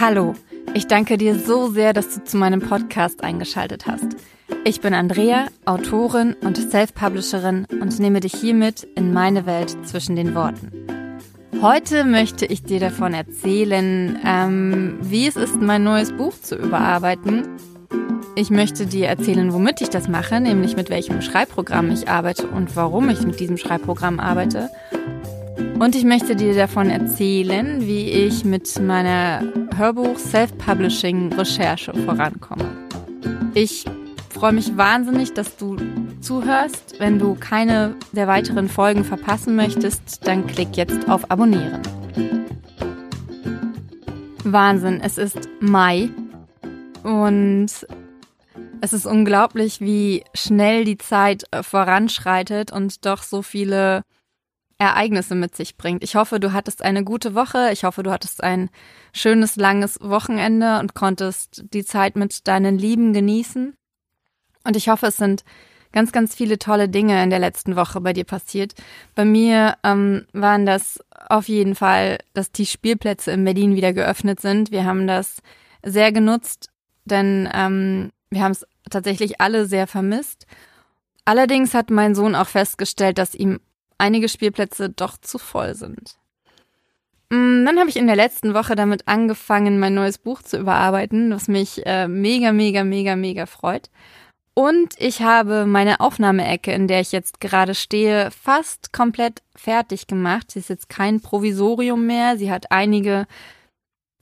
Hallo, ich danke dir so sehr, dass du zu meinem Podcast eingeschaltet hast. Ich bin Andrea, Autorin und Self-Publisherin und nehme dich hiermit in meine Welt zwischen den Worten. Heute möchte ich dir davon erzählen, ähm, wie es ist, mein neues Buch zu überarbeiten. Ich möchte dir erzählen, womit ich das mache, nämlich mit welchem Schreibprogramm ich arbeite und warum ich mit diesem Schreibprogramm arbeite. Und ich möchte dir davon erzählen, wie ich mit meiner Hörbuch-Self-Publishing-Recherche vorankomme. Ich freue mich wahnsinnig, dass du zuhörst. Wenn du keine der weiteren Folgen verpassen möchtest, dann klick jetzt auf Abonnieren. Wahnsinn, es ist Mai und es ist unglaublich, wie schnell die Zeit voranschreitet und doch so viele Ereignisse mit sich bringt. Ich hoffe, du hattest eine gute Woche. Ich hoffe, du hattest ein schönes, langes Wochenende und konntest die Zeit mit deinen Lieben genießen. Und ich hoffe, es sind ganz, ganz viele tolle Dinge in der letzten Woche bei dir passiert. Bei mir ähm, waren das auf jeden Fall, dass die Spielplätze in Berlin wieder geöffnet sind. Wir haben das sehr genutzt, denn ähm, wir haben es tatsächlich alle sehr vermisst. Allerdings hat mein Sohn auch festgestellt, dass ihm einige Spielplätze doch zu voll sind. Mm, dann habe ich in der letzten Woche damit angefangen, mein neues Buch zu überarbeiten, was mich äh, mega, mega, mega, mega freut. Und ich habe meine Aufnahmeecke, in der ich jetzt gerade stehe, fast komplett fertig gemacht. Sie ist jetzt kein Provisorium mehr. Sie hat einige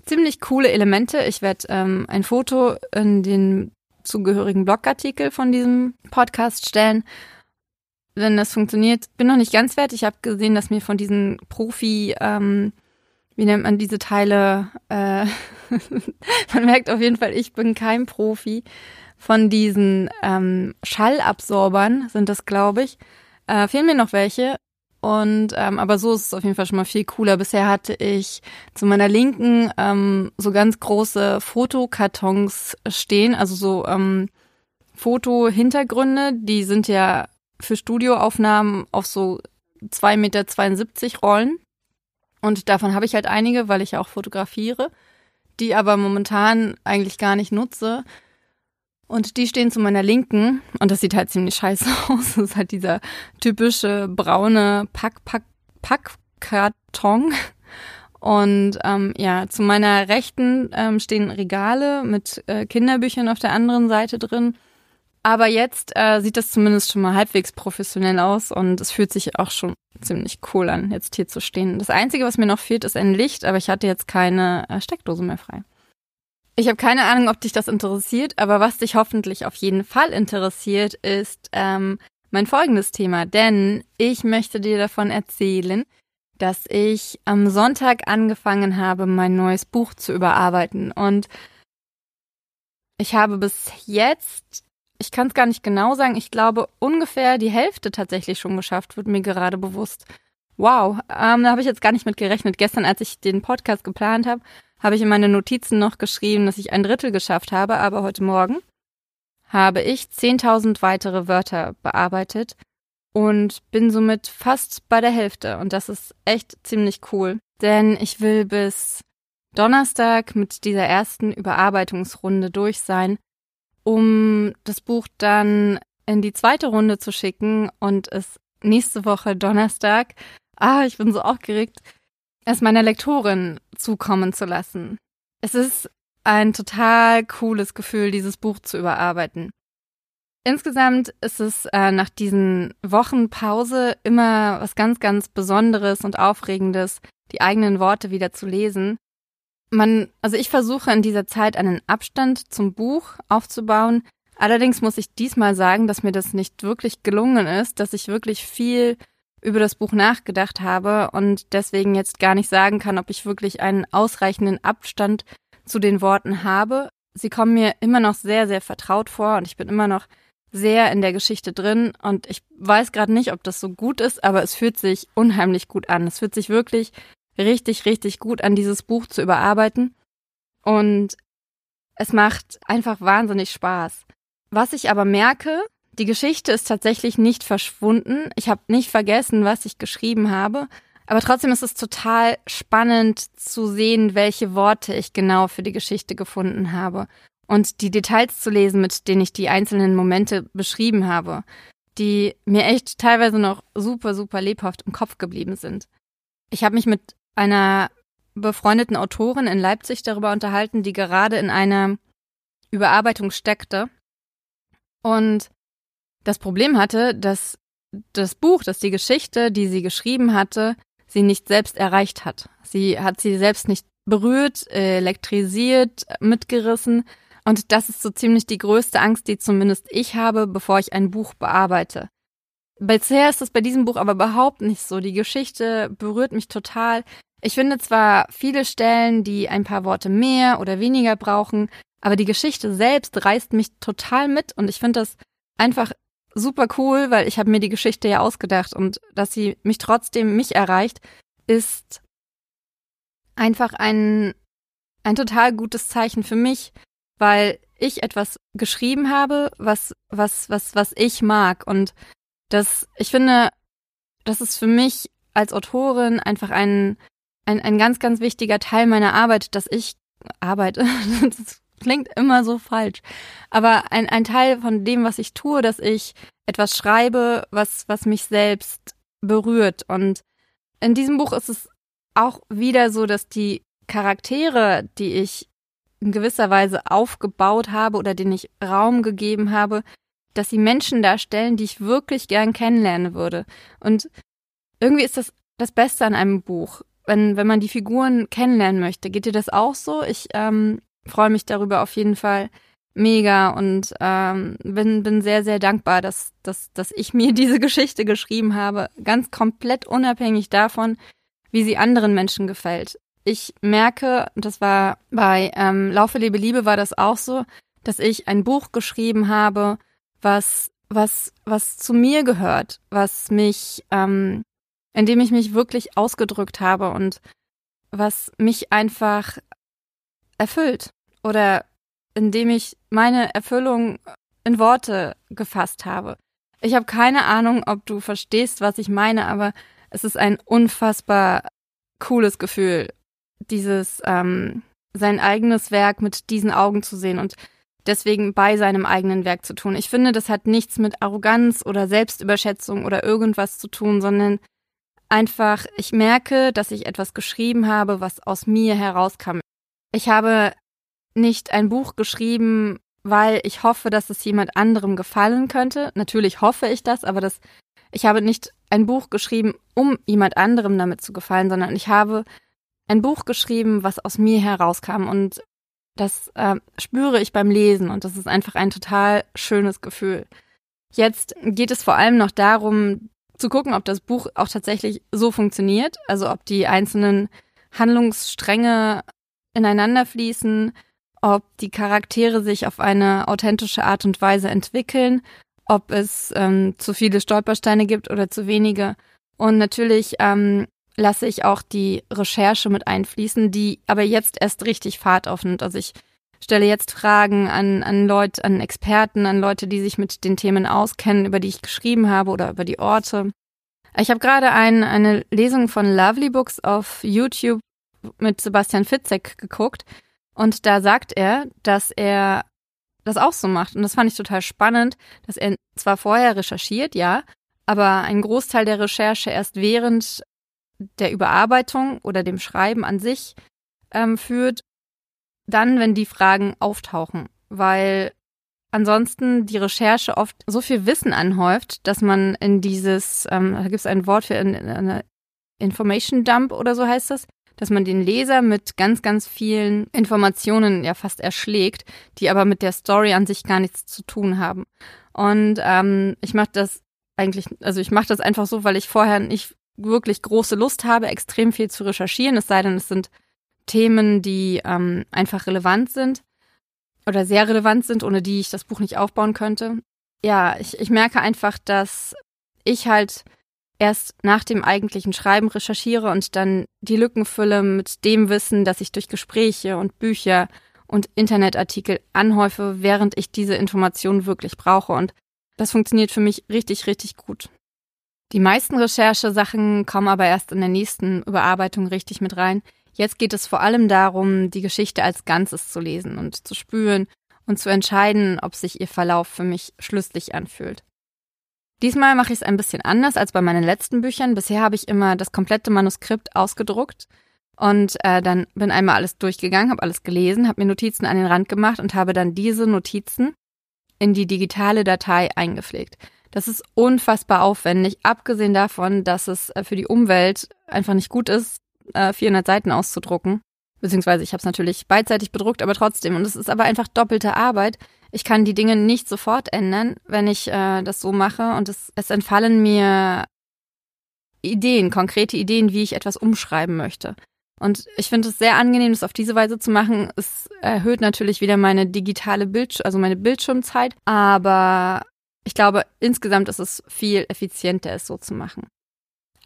ziemlich coole Elemente. Ich werde ähm, ein Foto in den zugehörigen Blogartikel von diesem Podcast stellen wenn das funktioniert. Bin noch nicht ganz fertig. Ich habe gesehen, dass mir von diesen Profi, ähm, wie nennt man diese Teile, äh, man merkt auf jeden Fall, ich bin kein Profi. Von diesen ähm, Schallabsorbern sind das, glaube ich. Äh, fehlen mir noch welche. Und ähm, aber so ist es auf jeden Fall schon mal viel cooler. Bisher hatte ich zu meiner Linken ähm, so ganz große Fotokartons stehen, also so ähm, Fotohintergründe, die sind ja für Studioaufnahmen auf so 2,72 Meter Rollen. Und davon habe ich halt einige, weil ich ja auch fotografiere, die aber momentan eigentlich gar nicht nutze. Und die stehen zu meiner Linken und das sieht halt ziemlich scheiße aus. Das ist halt dieser typische braune Pack, Pack, Packkarton. Und ähm, ja, zu meiner Rechten ähm, stehen Regale mit äh, Kinderbüchern auf der anderen Seite drin. Aber jetzt äh, sieht das zumindest schon mal halbwegs professionell aus und es fühlt sich auch schon ziemlich cool an, jetzt hier zu stehen. Das Einzige, was mir noch fehlt, ist ein Licht, aber ich hatte jetzt keine äh, Steckdose mehr frei. Ich habe keine Ahnung, ob dich das interessiert, aber was dich hoffentlich auf jeden Fall interessiert, ist ähm, mein folgendes Thema. Denn ich möchte dir davon erzählen, dass ich am Sonntag angefangen habe, mein neues Buch zu überarbeiten. Und ich habe bis jetzt ich kann es gar nicht genau sagen, ich glaube ungefähr die Hälfte tatsächlich schon geschafft, wird mir gerade bewusst. Wow, ähm, da habe ich jetzt gar nicht mit gerechnet. Gestern, als ich den Podcast geplant habe, habe ich in meine Notizen noch geschrieben, dass ich ein Drittel geschafft habe, aber heute Morgen habe ich 10.000 weitere Wörter bearbeitet und bin somit fast bei der Hälfte. Und das ist echt ziemlich cool, denn ich will bis Donnerstag mit dieser ersten Überarbeitungsrunde durch sein um das Buch dann in die zweite Runde zu schicken und es nächste Woche Donnerstag, ah, ich bin so aufgeregt, es meiner Lektorin zukommen zu lassen. Es ist ein total cooles Gefühl, dieses Buch zu überarbeiten. Insgesamt ist es äh, nach diesen Wochen Pause immer was ganz, ganz Besonderes und Aufregendes, die eigenen Worte wieder zu lesen man, also ich versuche in dieser Zeit einen Abstand zum Buch aufzubauen. Allerdings muss ich diesmal sagen, dass mir das nicht wirklich gelungen ist, dass ich wirklich viel über das Buch nachgedacht habe und deswegen jetzt gar nicht sagen kann, ob ich wirklich einen ausreichenden Abstand zu den Worten habe. Sie kommen mir immer noch sehr, sehr vertraut vor und ich bin immer noch sehr in der Geschichte drin und ich weiß gerade nicht, ob das so gut ist, aber es fühlt sich unheimlich gut an. Es fühlt sich wirklich richtig, richtig gut an dieses Buch zu überarbeiten. Und es macht einfach wahnsinnig Spaß. Was ich aber merke, die Geschichte ist tatsächlich nicht verschwunden. Ich habe nicht vergessen, was ich geschrieben habe. Aber trotzdem ist es total spannend zu sehen, welche Worte ich genau für die Geschichte gefunden habe und die Details zu lesen, mit denen ich die einzelnen Momente beschrieben habe, die mir echt teilweise noch super, super lebhaft im Kopf geblieben sind. Ich habe mich mit einer befreundeten Autorin in Leipzig darüber unterhalten, die gerade in einer Überarbeitung steckte und das Problem hatte, dass das Buch, dass die Geschichte, die sie geschrieben hatte, sie nicht selbst erreicht hat. Sie hat sie selbst nicht berührt, elektrisiert, mitgerissen. Und das ist so ziemlich die größte Angst, die zumindest ich habe, bevor ich ein Buch bearbeite. Bisher ist das bei diesem Buch aber überhaupt nicht so. Die Geschichte berührt mich total. Ich finde zwar viele Stellen, die ein paar Worte mehr oder weniger brauchen, aber die Geschichte selbst reißt mich total mit und ich finde das einfach super cool, weil ich habe mir die Geschichte ja ausgedacht und dass sie mich trotzdem mich erreicht, ist einfach ein, ein total gutes Zeichen für mich, weil ich etwas geschrieben habe, was, was, was, was ich mag. Und das, ich finde, das ist für mich als Autorin einfach ein, ein, ein ganz, ganz wichtiger Teil meiner Arbeit, dass ich arbeite. das klingt immer so falsch. Aber ein, ein Teil von dem, was ich tue, dass ich etwas schreibe, was, was mich selbst berührt. Und in diesem Buch ist es auch wieder so, dass die Charaktere, die ich in gewisser Weise aufgebaut habe oder denen ich Raum gegeben habe, dass sie Menschen darstellen, die ich wirklich gern kennenlernen würde. Und irgendwie ist das das Beste an einem Buch, wenn, wenn man die Figuren kennenlernen möchte. Geht dir das auch so? Ich ähm, freue mich darüber auf jeden Fall mega und ähm, bin, bin sehr, sehr dankbar, dass, dass, dass ich mir diese Geschichte geschrieben habe, ganz komplett unabhängig davon, wie sie anderen Menschen gefällt. Ich merke, das war bei ähm, Laufe, Lebe, Liebe war das auch so, dass ich ein Buch geschrieben habe, was, was, was zu mir gehört, was mich, ähm, in dem ich mich wirklich ausgedrückt habe und was mich einfach erfüllt oder indem ich meine Erfüllung in Worte gefasst habe. Ich habe keine Ahnung, ob du verstehst, was ich meine, aber es ist ein unfassbar cooles Gefühl, dieses ähm, sein eigenes Werk mit diesen Augen zu sehen und deswegen bei seinem eigenen Werk zu tun. Ich finde, das hat nichts mit Arroganz oder Selbstüberschätzung oder irgendwas zu tun, sondern einfach, ich merke, dass ich etwas geschrieben habe, was aus mir herauskam. Ich habe nicht ein Buch geschrieben, weil ich hoffe, dass es jemand anderem gefallen könnte. Natürlich hoffe ich das, aber das, ich habe nicht ein Buch geschrieben, um jemand anderem damit zu gefallen, sondern ich habe ein Buch geschrieben, was aus mir herauskam und das äh, spüre ich beim Lesen und das ist einfach ein total schönes Gefühl. Jetzt geht es vor allem noch darum, zu gucken, ob das Buch auch tatsächlich so funktioniert, also ob die einzelnen Handlungsstränge ineinander fließen, ob die Charaktere sich auf eine authentische Art und Weise entwickeln, ob es ähm, zu viele Stolpersteine gibt oder zu wenige. Und natürlich ähm, lasse ich auch die Recherche mit einfließen, die aber jetzt erst richtig Fahrt aufnimmt. Also ich stelle jetzt Fragen an, an Leute, an Experten, an Leute, die sich mit den Themen auskennen, über die ich geschrieben habe oder über die Orte. Ich habe gerade ein, eine Lesung von Lovely Books auf YouTube mit Sebastian Fitzek geguckt und da sagt er, dass er das auch so macht. Und das fand ich total spannend, dass er zwar vorher recherchiert, ja, aber einen Großteil der Recherche erst während der Überarbeitung oder dem Schreiben an sich ähm, führt, dann, wenn die Fragen auftauchen. Weil ansonsten die Recherche oft so viel Wissen anhäuft, dass man in dieses, ähm, da gibt es ein Wort für eine Information Dump oder so heißt das, dass man den Leser mit ganz, ganz vielen Informationen ja fast erschlägt, die aber mit der Story an sich gar nichts zu tun haben. Und ähm, ich mache das eigentlich, also ich mache das einfach so, weil ich vorher nicht wirklich große Lust habe, extrem viel zu recherchieren, es sei denn, es sind Themen, die ähm, einfach relevant sind oder sehr relevant sind, ohne die ich das Buch nicht aufbauen könnte. Ja, ich, ich merke einfach, dass ich halt erst nach dem eigentlichen Schreiben recherchiere und dann die Lücken fülle mit dem Wissen, das ich durch Gespräche und Bücher und Internetartikel anhäufe, während ich diese Informationen wirklich brauche. Und das funktioniert für mich richtig, richtig gut. Die meisten Recherchesachen kommen aber erst in der nächsten Überarbeitung richtig mit rein. Jetzt geht es vor allem darum, die Geschichte als Ganzes zu lesen und zu spüren und zu entscheiden, ob sich ihr Verlauf für mich schlüssig anfühlt. Diesmal mache ich es ein bisschen anders als bei meinen letzten Büchern. Bisher habe ich immer das komplette Manuskript ausgedruckt und äh, dann bin einmal alles durchgegangen, habe alles gelesen, habe mir Notizen an den Rand gemacht und habe dann diese Notizen in die digitale Datei eingepflegt. Das ist unfassbar aufwendig, abgesehen davon, dass es äh, für die Umwelt einfach nicht gut ist, 400 äh, Seiten auszudrucken. Beziehungsweise ich habe es natürlich beidseitig bedruckt, aber trotzdem. Und es ist aber einfach doppelte Arbeit. Ich kann die Dinge nicht sofort ändern, wenn ich äh, das so mache. Und es, es entfallen mir Ideen, konkrete Ideen, wie ich etwas umschreiben möchte. Und ich finde es sehr angenehm, das auf diese Weise zu machen. Es erhöht natürlich wieder meine digitale Bildschirm, also meine Bildschirmzeit. Aber ich glaube, insgesamt ist es viel effizienter, es so zu machen.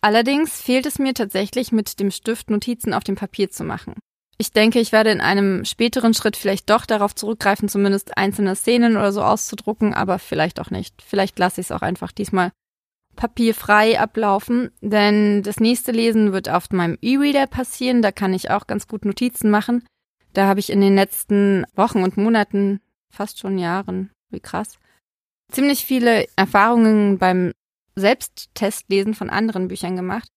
Allerdings fehlt es mir tatsächlich, mit dem Stift Notizen auf dem Papier zu machen. Ich denke, ich werde in einem späteren Schritt vielleicht doch darauf zurückgreifen, zumindest einzelne Szenen oder so auszudrucken, aber vielleicht auch nicht. Vielleicht lasse ich es auch einfach diesmal papierfrei ablaufen, denn das nächste Lesen wird auf meinem E-Reader passieren. Da kann ich auch ganz gut Notizen machen. Da habe ich in den letzten Wochen und Monaten, fast schon Jahren, wie krass, ziemlich viele Erfahrungen beim Selbsttestlesen von anderen Büchern gemacht.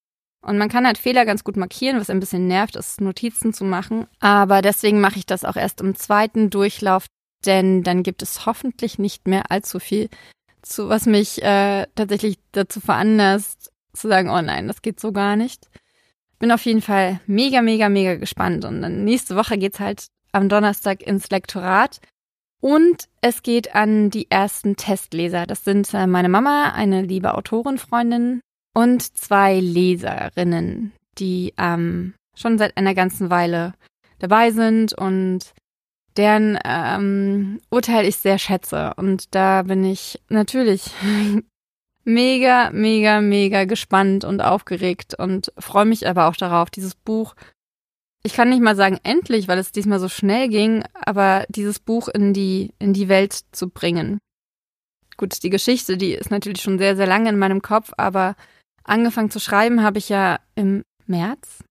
Und man kann halt Fehler ganz gut markieren, was ein bisschen nervt, ist Notizen zu machen. Aber deswegen mache ich das auch erst im zweiten Durchlauf, denn dann gibt es hoffentlich nicht mehr allzu viel, zu, was mich äh, tatsächlich dazu veranlasst, zu sagen, oh nein, das geht so gar nicht. Bin auf jeden Fall mega, mega, mega gespannt. Und dann nächste Woche geht's halt am Donnerstag ins Lektorat. Und es geht an die ersten Testleser. Das sind äh, meine Mama, eine liebe Autorenfreundin und zwei Leserinnen, die ähm, schon seit einer ganzen Weile dabei sind und deren ähm, Urteil ich sehr schätze. Und da bin ich natürlich mega, mega, mega gespannt und aufgeregt und freue mich aber auch darauf, dieses Buch. Ich kann nicht mal sagen endlich, weil es diesmal so schnell ging, aber dieses Buch in die, in die Welt zu bringen. Gut, die Geschichte, die ist natürlich schon sehr, sehr lange in meinem Kopf, aber Angefangen zu schreiben habe ich ja im März.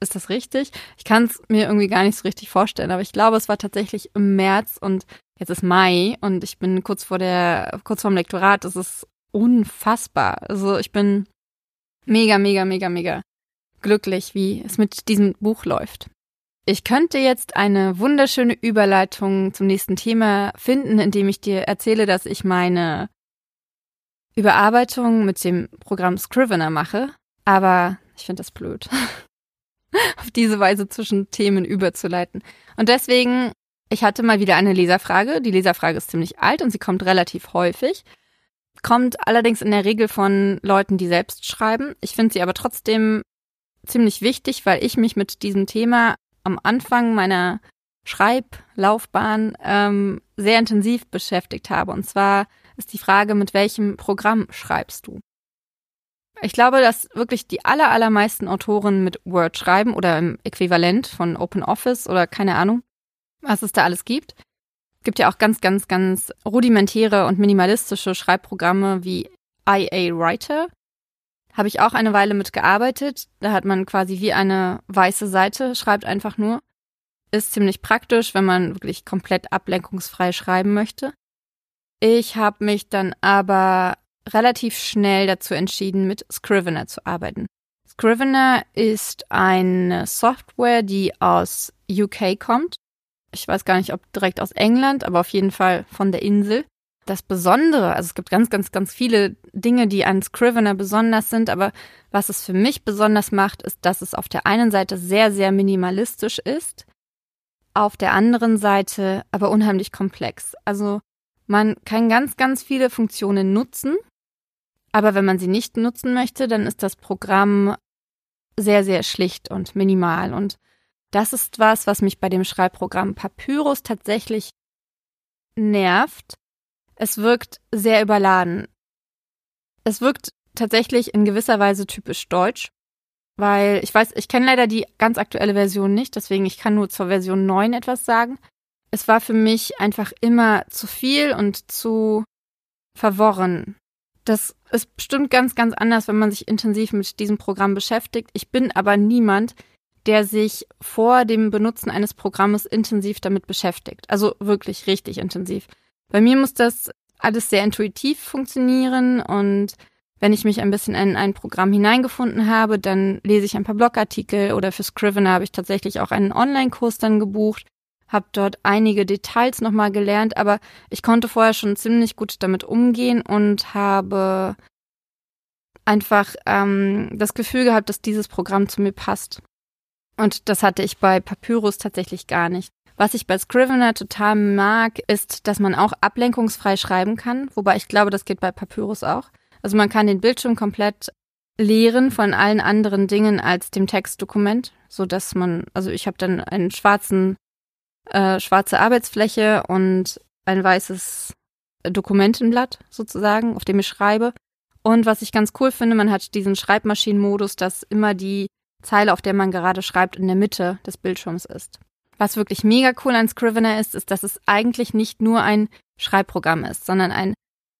Ist das richtig? Ich kann es mir irgendwie gar nicht so richtig vorstellen, aber ich glaube, es war tatsächlich im März und jetzt ist Mai und ich bin kurz vor der, kurz vorm Lektorat. Das ist unfassbar. Also ich bin mega, mega, mega, mega glücklich, wie es mit diesem Buch läuft. Ich könnte jetzt eine wunderschöne Überleitung zum nächsten Thema finden, indem ich dir erzähle, dass ich meine Überarbeitung mit dem Programm Scrivener mache, aber ich finde das blöd, auf diese Weise zwischen Themen überzuleiten. Und deswegen, ich hatte mal wieder eine Leserfrage. Die Leserfrage ist ziemlich alt und sie kommt relativ häufig. Kommt allerdings in der Regel von Leuten, die selbst schreiben. Ich finde sie aber trotzdem ziemlich wichtig, weil ich mich mit diesem Thema am Anfang meiner Schreiblaufbahn ähm, sehr intensiv beschäftigt habe. Und zwar ist die Frage, mit welchem Programm schreibst du? Ich glaube, dass wirklich die aller, allermeisten Autoren mit Word schreiben oder im Äquivalent von OpenOffice oder keine Ahnung, was es da alles gibt. Es gibt ja auch ganz, ganz, ganz rudimentäre und minimalistische Schreibprogramme wie IA Writer. Habe ich auch eine Weile mitgearbeitet. Da hat man quasi wie eine weiße Seite, schreibt einfach nur. Ist ziemlich praktisch, wenn man wirklich komplett ablenkungsfrei schreiben möchte. Ich habe mich dann aber relativ schnell dazu entschieden, mit Scrivener zu arbeiten. Scrivener ist eine Software, die aus UK kommt. Ich weiß gar nicht, ob direkt aus England, aber auf jeden Fall von der Insel. Das Besondere, also es gibt ganz, ganz, ganz viele Dinge, die an Scrivener besonders sind, aber was es für mich besonders macht, ist, dass es auf der einen Seite sehr, sehr minimalistisch ist, auf der anderen Seite aber unheimlich komplex. Also man kann ganz, ganz viele Funktionen nutzen, aber wenn man sie nicht nutzen möchte, dann ist das Programm sehr, sehr schlicht und minimal. Und das ist was, was mich bei dem Schreibprogramm Papyrus tatsächlich nervt. Es wirkt sehr überladen. Es wirkt tatsächlich in gewisser Weise typisch deutsch, weil ich weiß, ich kenne leider die ganz aktuelle Version nicht, deswegen ich kann nur zur Version 9 etwas sagen es war für mich einfach immer zu viel und zu verworren. Das ist bestimmt ganz, ganz anders, wenn man sich intensiv mit diesem Programm beschäftigt. Ich bin aber niemand, der sich vor dem Benutzen eines Programmes intensiv damit beschäftigt. Also wirklich richtig intensiv. Bei mir muss das alles sehr intuitiv funktionieren und wenn ich mich ein bisschen in ein Programm hineingefunden habe, dann lese ich ein paar Blogartikel oder für Scrivener habe ich tatsächlich auch einen Online-Kurs dann gebucht, habe dort einige Details nochmal gelernt, aber ich konnte vorher schon ziemlich gut damit umgehen und habe einfach ähm, das Gefühl gehabt, dass dieses Programm zu mir passt. Und das hatte ich bei Papyrus tatsächlich gar nicht. Was ich bei Scrivener total mag, ist, dass man auch ablenkungsfrei schreiben kann, wobei ich glaube, das geht bei Papyrus auch. Also man kann den Bildschirm komplett leeren von allen anderen Dingen als dem Textdokument, so dass man, also ich habe dann einen schwarzen, äh, schwarze Arbeitsfläche und ein weißes Dokumentenblatt sozusagen, auf dem ich schreibe. Und was ich ganz cool finde, man hat diesen Schreibmaschinenmodus, dass immer die Zeile, auf der man gerade schreibt, in der Mitte des Bildschirms ist. Was wirklich mega cool an Scrivener ist, ist, dass es eigentlich nicht nur ein Schreibprogramm ist, sondern ein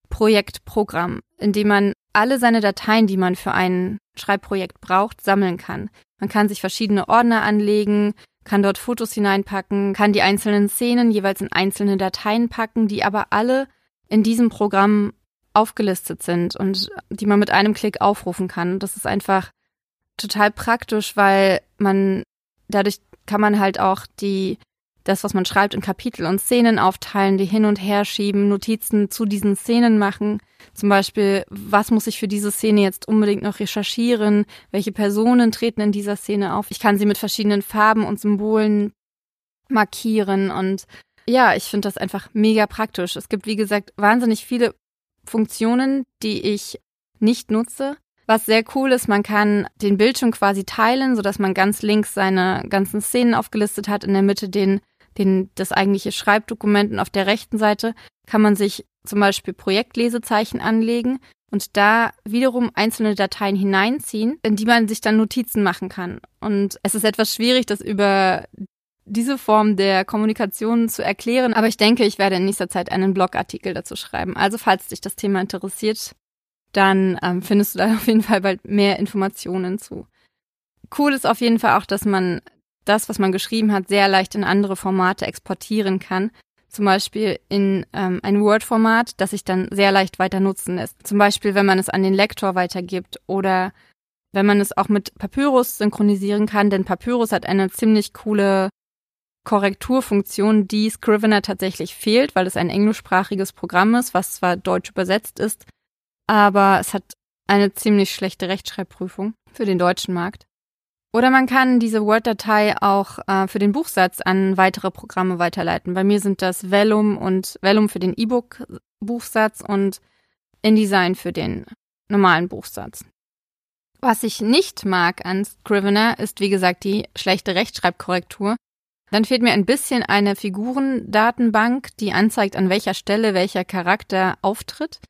Projektprogramm, in dem man alle seine Dateien, die man für ein Schreibprojekt braucht, sammeln kann. Man kann sich verschiedene Ordner anlegen, kann dort Fotos hineinpacken, kann die einzelnen Szenen jeweils in einzelne Dateien packen, die aber alle in diesem Programm aufgelistet sind und die man mit einem Klick aufrufen kann. Das ist einfach total praktisch, weil man dadurch kann man halt auch die das, was man schreibt, in Kapitel und Szenen aufteilen, die hin und her schieben, Notizen zu diesen Szenen machen. Zum Beispiel, was muss ich für diese Szene jetzt unbedingt noch recherchieren? Welche Personen treten in dieser Szene auf? Ich kann sie mit verschiedenen Farben und Symbolen markieren und ja, ich finde das einfach mega praktisch. Es gibt, wie gesagt, wahnsinnig viele Funktionen, die ich nicht nutze, was sehr cool ist, man kann den Bildschirm quasi teilen, sodass man ganz links seine ganzen Szenen aufgelistet hat, in der Mitte den, den, das eigentliche Schreibdokument und auf der rechten Seite kann man sich zum Beispiel Projektlesezeichen anlegen und da wiederum einzelne Dateien hineinziehen, in die man sich dann Notizen machen kann. Und es ist etwas schwierig, das über diese Form der Kommunikation zu erklären, aber ich denke, ich werde in nächster Zeit einen Blogartikel dazu schreiben. Also falls dich das Thema interessiert, dann ähm, findest du da auf jeden Fall bald mehr Informationen zu. Cool ist auf jeden Fall auch, dass man das, was man geschrieben hat, sehr leicht in andere Formate exportieren kann. Zum Beispiel in ähm, ein Word-Format, das sich dann sehr leicht weiter nutzen lässt. Zum Beispiel, wenn man es an den Lektor weitergibt oder wenn man es auch mit Papyrus synchronisieren kann, denn Papyrus hat eine ziemlich coole Korrekturfunktion, die Scrivener tatsächlich fehlt, weil es ein englischsprachiges Programm ist, was zwar deutsch übersetzt ist, aber es hat eine ziemlich schlechte Rechtschreibprüfung für den deutschen Markt. Oder man kann diese Word-Datei auch äh, für den Buchsatz an weitere Programme weiterleiten. Bei mir sind das Vellum und Vellum für den E-Book-Buchsatz und InDesign für den normalen Buchsatz. Was ich nicht mag an Scrivener ist, wie gesagt, die schlechte Rechtschreibkorrektur. Dann fehlt mir ein bisschen eine Figurendatenbank, die anzeigt, an welcher Stelle welcher Charakter auftritt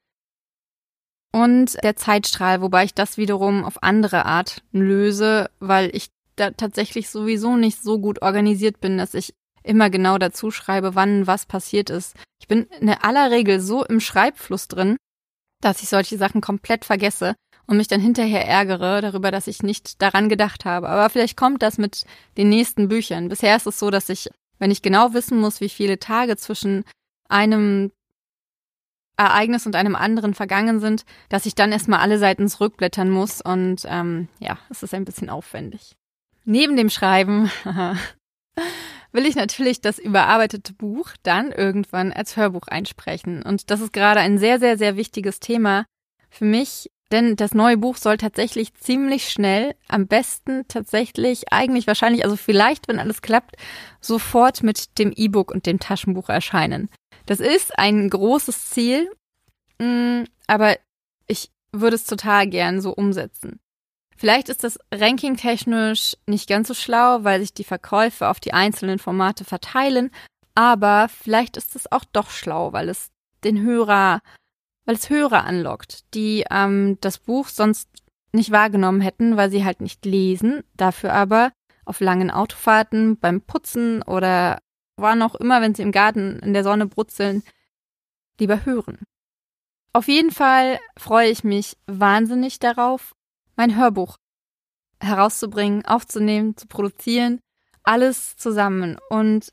und der Zeitstrahl, wobei ich das wiederum auf andere Art löse, weil ich da tatsächlich sowieso nicht so gut organisiert bin, dass ich immer genau dazu schreibe, wann was passiert ist. Ich bin in aller Regel so im Schreibfluss drin, dass ich solche Sachen komplett vergesse und mich dann hinterher ärgere darüber, dass ich nicht daran gedacht habe. Aber vielleicht kommt das mit den nächsten Büchern. Bisher ist es so, dass ich, wenn ich genau wissen muss, wie viele Tage zwischen einem Ereignis und einem anderen vergangen sind, dass ich dann erstmal alle Seiten zurückblättern muss und ähm, ja, es ist ein bisschen aufwendig. Neben dem Schreiben will ich natürlich das überarbeitete Buch dann irgendwann als Hörbuch einsprechen. Und das ist gerade ein sehr, sehr, sehr wichtiges Thema für mich, denn das neue Buch soll tatsächlich ziemlich schnell, am besten tatsächlich, eigentlich wahrscheinlich, also vielleicht, wenn alles klappt, sofort mit dem E-Book und dem Taschenbuch erscheinen. Das ist ein großes Ziel, mm, aber ich würde es total gern so umsetzen. Vielleicht ist das rankingtechnisch nicht ganz so schlau, weil sich die Verkäufe auf die einzelnen Formate verteilen, aber vielleicht ist es auch doch schlau, weil es den Hörer, weil es Hörer anlockt, die ähm, das Buch sonst nicht wahrgenommen hätten, weil sie halt nicht lesen, dafür aber auf langen Autofahrten, beim Putzen oder wann auch immer, wenn sie im Garten in der Sonne brutzeln, lieber hören. auf jeden Fall freue ich mich wahnsinnig darauf, mein Hörbuch herauszubringen, aufzunehmen, zu produzieren, alles zusammen. Und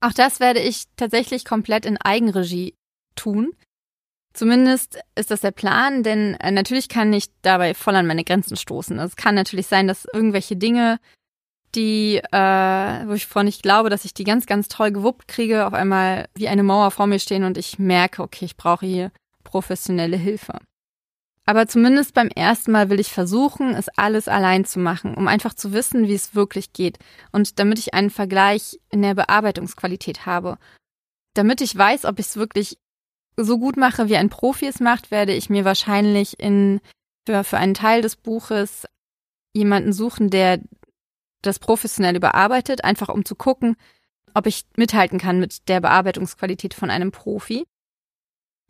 auch das werde ich tatsächlich komplett in Eigenregie tun. Zumindest ist das der Plan, denn äh, natürlich kann ich dabei voll an meine Grenzen stoßen. Es kann natürlich sein, dass irgendwelche Dinge, die, äh, wo ich vorher nicht glaube, dass ich die ganz, ganz toll gewuppt kriege, auf einmal wie eine Mauer vor mir stehen und ich merke, okay, ich brauche hier professionelle Hilfe. Aber zumindest beim ersten Mal will ich versuchen, es alles allein zu machen, um einfach zu wissen, wie es wirklich geht und damit ich einen Vergleich in der Bearbeitungsqualität habe. Damit ich weiß, ob ich es wirklich so gut mache, wie ein Profi es macht, werde ich mir wahrscheinlich in für, für einen Teil des Buches jemanden suchen, der das professionell überarbeitet, einfach um zu gucken, ob ich mithalten kann mit der Bearbeitungsqualität von einem Profi.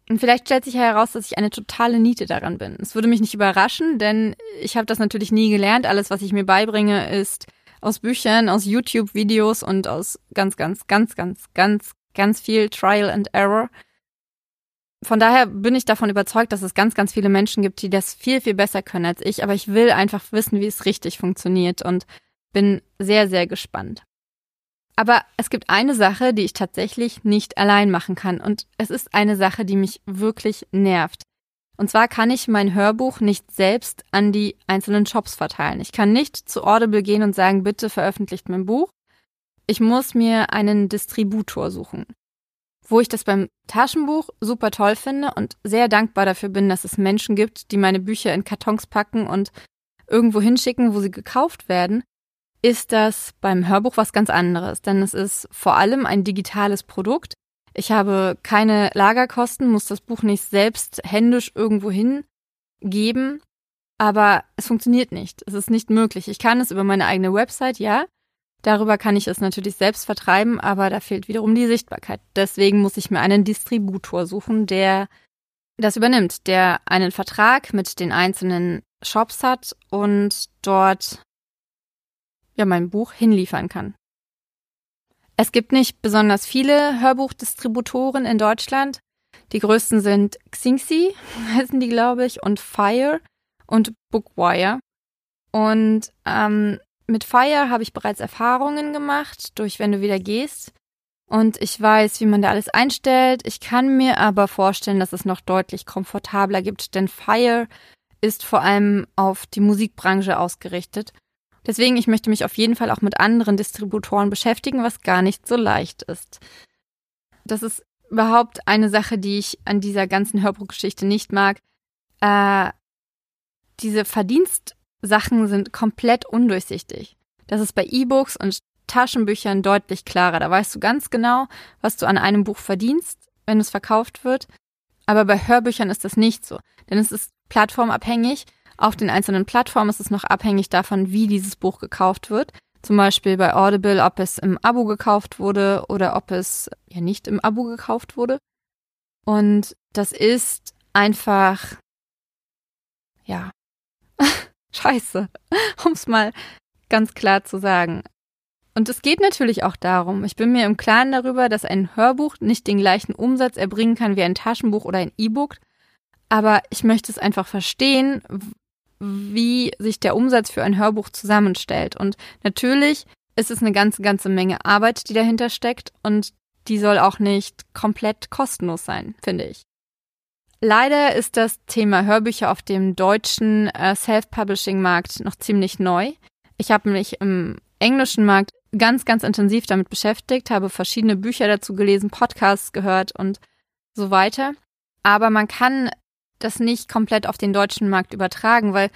Und vielleicht stellt sich heraus, dass ich eine totale Niete daran bin. Es würde mich nicht überraschen, denn ich habe das natürlich nie gelernt. Alles, was ich mir beibringe, ist aus Büchern, aus YouTube-Videos und aus ganz, ganz, ganz, ganz, ganz, ganz viel Trial and Error. Von daher bin ich davon überzeugt, dass es ganz, ganz viele Menschen gibt, die das viel, viel besser können als ich. Aber ich will einfach wissen, wie es richtig funktioniert und bin sehr, sehr gespannt. Aber es gibt eine Sache, die ich tatsächlich nicht allein machen kann. Und es ist eine Sache, die mich wirklich nervt. Und zwar kann ich mein Hörbuch nicht selbst an die einzelnen Shops verteilen. Ich kann nicht zu Audible gehen und sagen, bitte veröffentlicht mein Buch. Ich muss mir einen Distributor suchen. Wo ich das beim Taschenbuch super toll finde und sehr dankbar dafür bin, dass es Menschen gibt, die meine Bücher in Kartons packen und irgendwo hinschicken, wo sie gekauft werden, ist das beim Hörbuch was ganz anderes, denn es ist vor allem ein digitales Produkt. Ich habe keine Lagerkosten, muss das Buch nicht selbst händisch irgendwo hingeben, aber es funktioniert nicht. Es ist nicht möglich. Ich kann es über meine eigene Website, ja. Darüber kann ich es natürlich selbst vertreiben, aber da fehlt wiederum die Sichtbarkeit. Deswegen muss ich mir einen Distributor suchen, der das übernimmt, der einen Vertrag mit den einzelnen Shops hat und dort ja mein Buch hinliefern kann. Es gibt nicht besonders viele Hörbuchdistributoren in Deutschland. Die größten sind Xingxi, heißen die, glaube ich, und Fire und Bookwire. Und ähm, mit Fire habe ich bereits Erfahrungen gemacht, durch wenn du wieder gehst. Und ich weiß, wie man da alles einstellt. Ich kann mir aber vorstellen, dass es noch deutlich komfortabler gibt, denn Fire ist vor allem auf die Musikbranche ausgerichtet Deswegen, ich möchte mich auf jeden Fall auch mit anderen Distributoren beschäftigen, was gar nicht so leicht ist. Das ist überhaupt eine Sache, die ich an dieser ganzen Hörbuchgeschichte nicht mag. Äh, diese Verdienstsachen sind komplett undurchsichtig. Das ist bei E-Books und Taschenbüchern deutlich klarer. Da weißt du ganz genau, was du an einem Buch verdienst, wenn es verkauft wird. Aber bei Hörbüchern ist das nicht so, denn es ist plattformabhängig auf den einzelnen Plattformen ist es noch abhängig davon, wie dieses Buch gekauft wird. Zum Beispiel bei Audible, ob es im Abo gekauft wurde oder ob es ja nicht im Abo gekauft wurde. Und das ist einfach, ja, scheiße, um es mal ganz klar zu sagen. Und es geht natürlich auch darum, ich bin mir im Klaren darüber, dass ein Hörbuch nicht den gleichen Umsatz erbringen kann wie ein Taschenbuch oder ein E-Book, aber ich möchte es einfach verstehen, wie sich der Umsatz für ein Hörbuch zusammenstellt. Und natürlich ist es eine ganze, ganze Menge Arbeit, die dahinter steckt und die soll auch nicht komplett kostenlos sein, finde ich. Leider ist das Thema Hörbücher auf dem deutschen äh, Self-Publishing-Markt noch ziemlich neu. Ich habe mich im englischen Markt ganz, ganz intensiv damit beschäftigt, habe verschiedene Bücher dazu gelesen, Podcasts gehört und so weiter. Aber man kann das nicht komplett auf den deutschen Markt übertragen, weil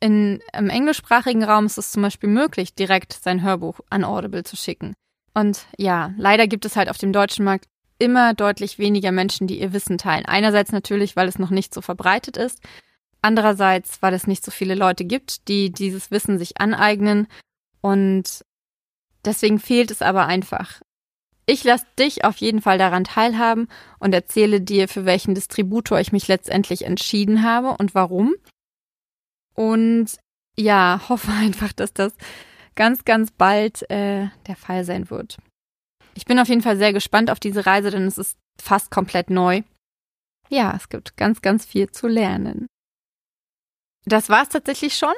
in, im englischsprachigen Raum ist es zum Beispiel möglich, direkt sein Hörbuch an Audible zu schicken. Und ja, leider gibt es halt auf dem deutschen Markt immer deutlich weniger Menschen, die ihr Wissen teilen. Einerseits natürlich, weil es noch nicht so verbreitet ist. Andererseits, weil es nicht so viele Leute gibt, die dieses Wissen sich aneignen. Und deswegen fehlt es aber einfach. Ich lasse dich auf jeden Fall daran teilhaben und erzähle dir, für welchen Distributor ich mich letztendlich entschieden habe und warum. Und ja, hoffe einfach, dass das ganz, ganz bald äh, der Fall sein wird. Ich bin auf jeden Fall sehr gespannt auf diese Reise, denn es ist fast komplett neu. ja, es gibt ganz, ganz viel zu lernen. Das war es tatsächlich schon.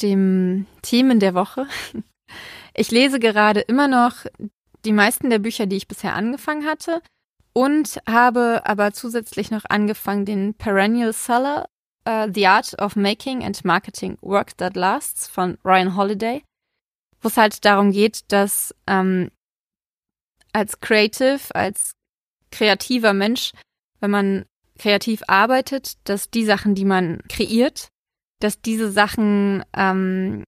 Dem Themen der Woche. Ich lese gerade immer noch die meisten der Bücher, die ich bisher angefangen hatte. Und habe aber zusätzlich noch angefangen, den Perennial Seller uh, The Art of Making and Marketing Work That Lasts von Ryan Holiday, wo es halt darum geht, dass ähm, als Creative, als kreativer Mensch, wenn man kreativ arbeitet, dass die Sachen, die man kreiert, dass diese Sachen ähm,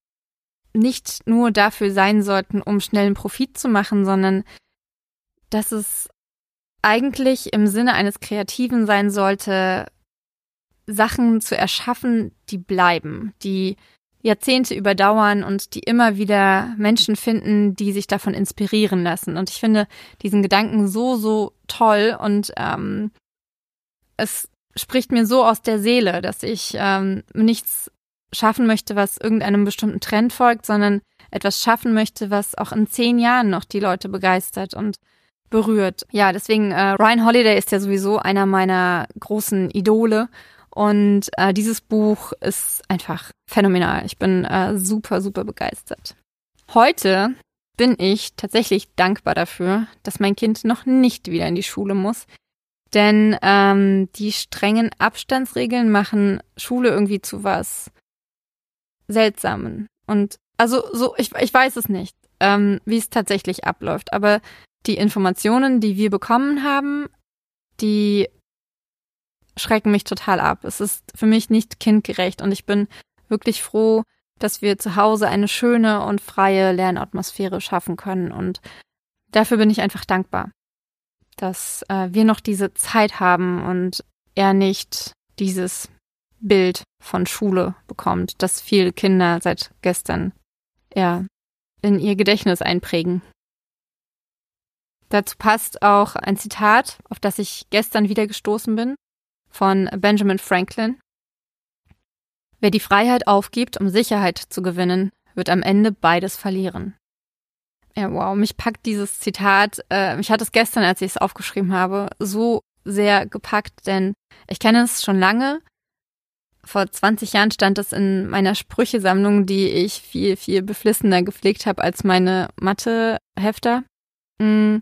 nicht nur dafür sein sollten, um schnellen Profit zu machen, sondern dass es eigentlich im Sinne eines Kreativen sein sollte, Sachen zu erschaffen, die bleiben, die Jahrzehnte überdauern und die immer wieder Menschen finden, die sich davon inspirieren lassen. Und ich finde diesen Gedanken so, so toll und ähm, es spricht mir so aus der Seele, dass ich ähm, nichts schaffen möchte, was irgendeinem bestimmten Trend folgt, sondern etwas schaffen möchte, was auch in zehn Jahren noch die Leute begeistert und berührt. Ja, deswegen, äh, Ryan Holiday ist ja sowieso einer meiner großen Idole und äh, dieses Buch ist einfach phänomenal. Ich bin äh, super, super begeistert. Heute bin ich tatsächlich dankbar dafür, dass mein Kind noch nicht wieder in die Schule muss. Denn ähm, die strengen Abstandsregeln machen Schule irgendwie zu was Seltsamen. Und also so, ich, ich weiß es nicht, ähm, wie es tatsächlich abläuft. Aber die Informationen, die wir bekommen haben, die schrecken mich total ab. Es ist für mich nicht kindgerecht und ich bin wirklich froh, dass wir zu Hause eine schöne und freie Lernatmosphäre schaffen können. Und dafür bin ich einfach dankbar, dass äh, wir noch diese Zeit haben und er nicht dieses Bild von Schule bekommt, das viele Kinder seit gestern ja in ihr Gedächtnis einprägen. Dazu passt auch ein Zitat, auf das ich gestern wieder gestoßen bin von Benjamin Franklin. Wer die Freiheit aufgibt, um Sicherheit zu gewinnen, wird am Ende beides verlieren. Ja, wow, mich packt dieses Zitat, äh, mich hat es gestern, als ich es aufgeschrieben habe, so sehr gepackt, denn ich kenne es schon lange. Vor 20 Jahren stand es in meiner Sprüchesammlung, die ich viel, viel beflissener gepflegt habe als meine Mathehefter. Mm.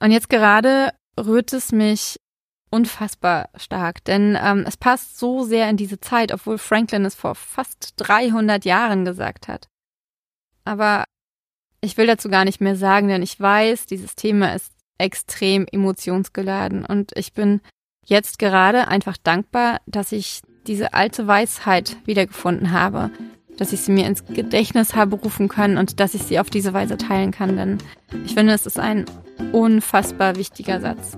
Und jetzt gerade rührt es mich unfassbar stark, denn ähm, es passt so sehr in diese Zeit, obwohl Franklin es vor fast 300 Jahren gesagt hat. Aber ich will dazu gar nicht mehr sagen, denn ich weiß, dieses Thema ist extrem emotionsgeladen und ich bin jetzt gerade einfach dankbar, dass ich diese alte Weisheit wiedergefunden habe, dass ich sie mir ins Gedächtnis habe rufen können und dass ich sie auf diese Weise teilen kann, denn ich finde, es ist ein unfassbar wichtiger Satz.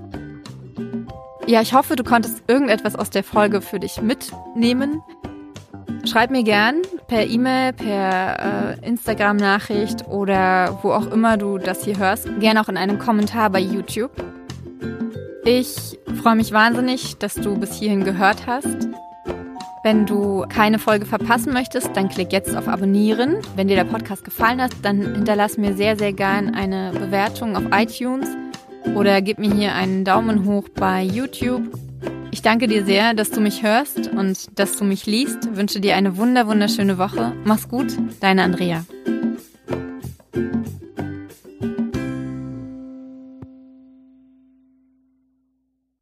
Ja, ich hoffe, du konntest irgendetwas aus der Folge für dich mitnehmen. Schreib mir gern per E-Mail, per äh, Instagram-Nachricht oder wo auch immer du das hier hörst. Gern auch in einem Kommentar bei YouTube. Ich freue mich wahnsinnig, dass du bis hierhin gehört hast. Wenn du keine Folge verpassen möchtest, dann klick jetzt auf Abonnieren. Wenn dir der Podcast gefallen hat, dann hinterlass mir sehr, sehr gern eine Bewertung auf iTunes oder gib mir hier einen Daumen hoch bei YouTube. Ich danke dir sehr, dass du mich hörst und dass du mich liest. Wünsche dir eine wunder wunderschöne Woche. Mach's gut, deine Andrea.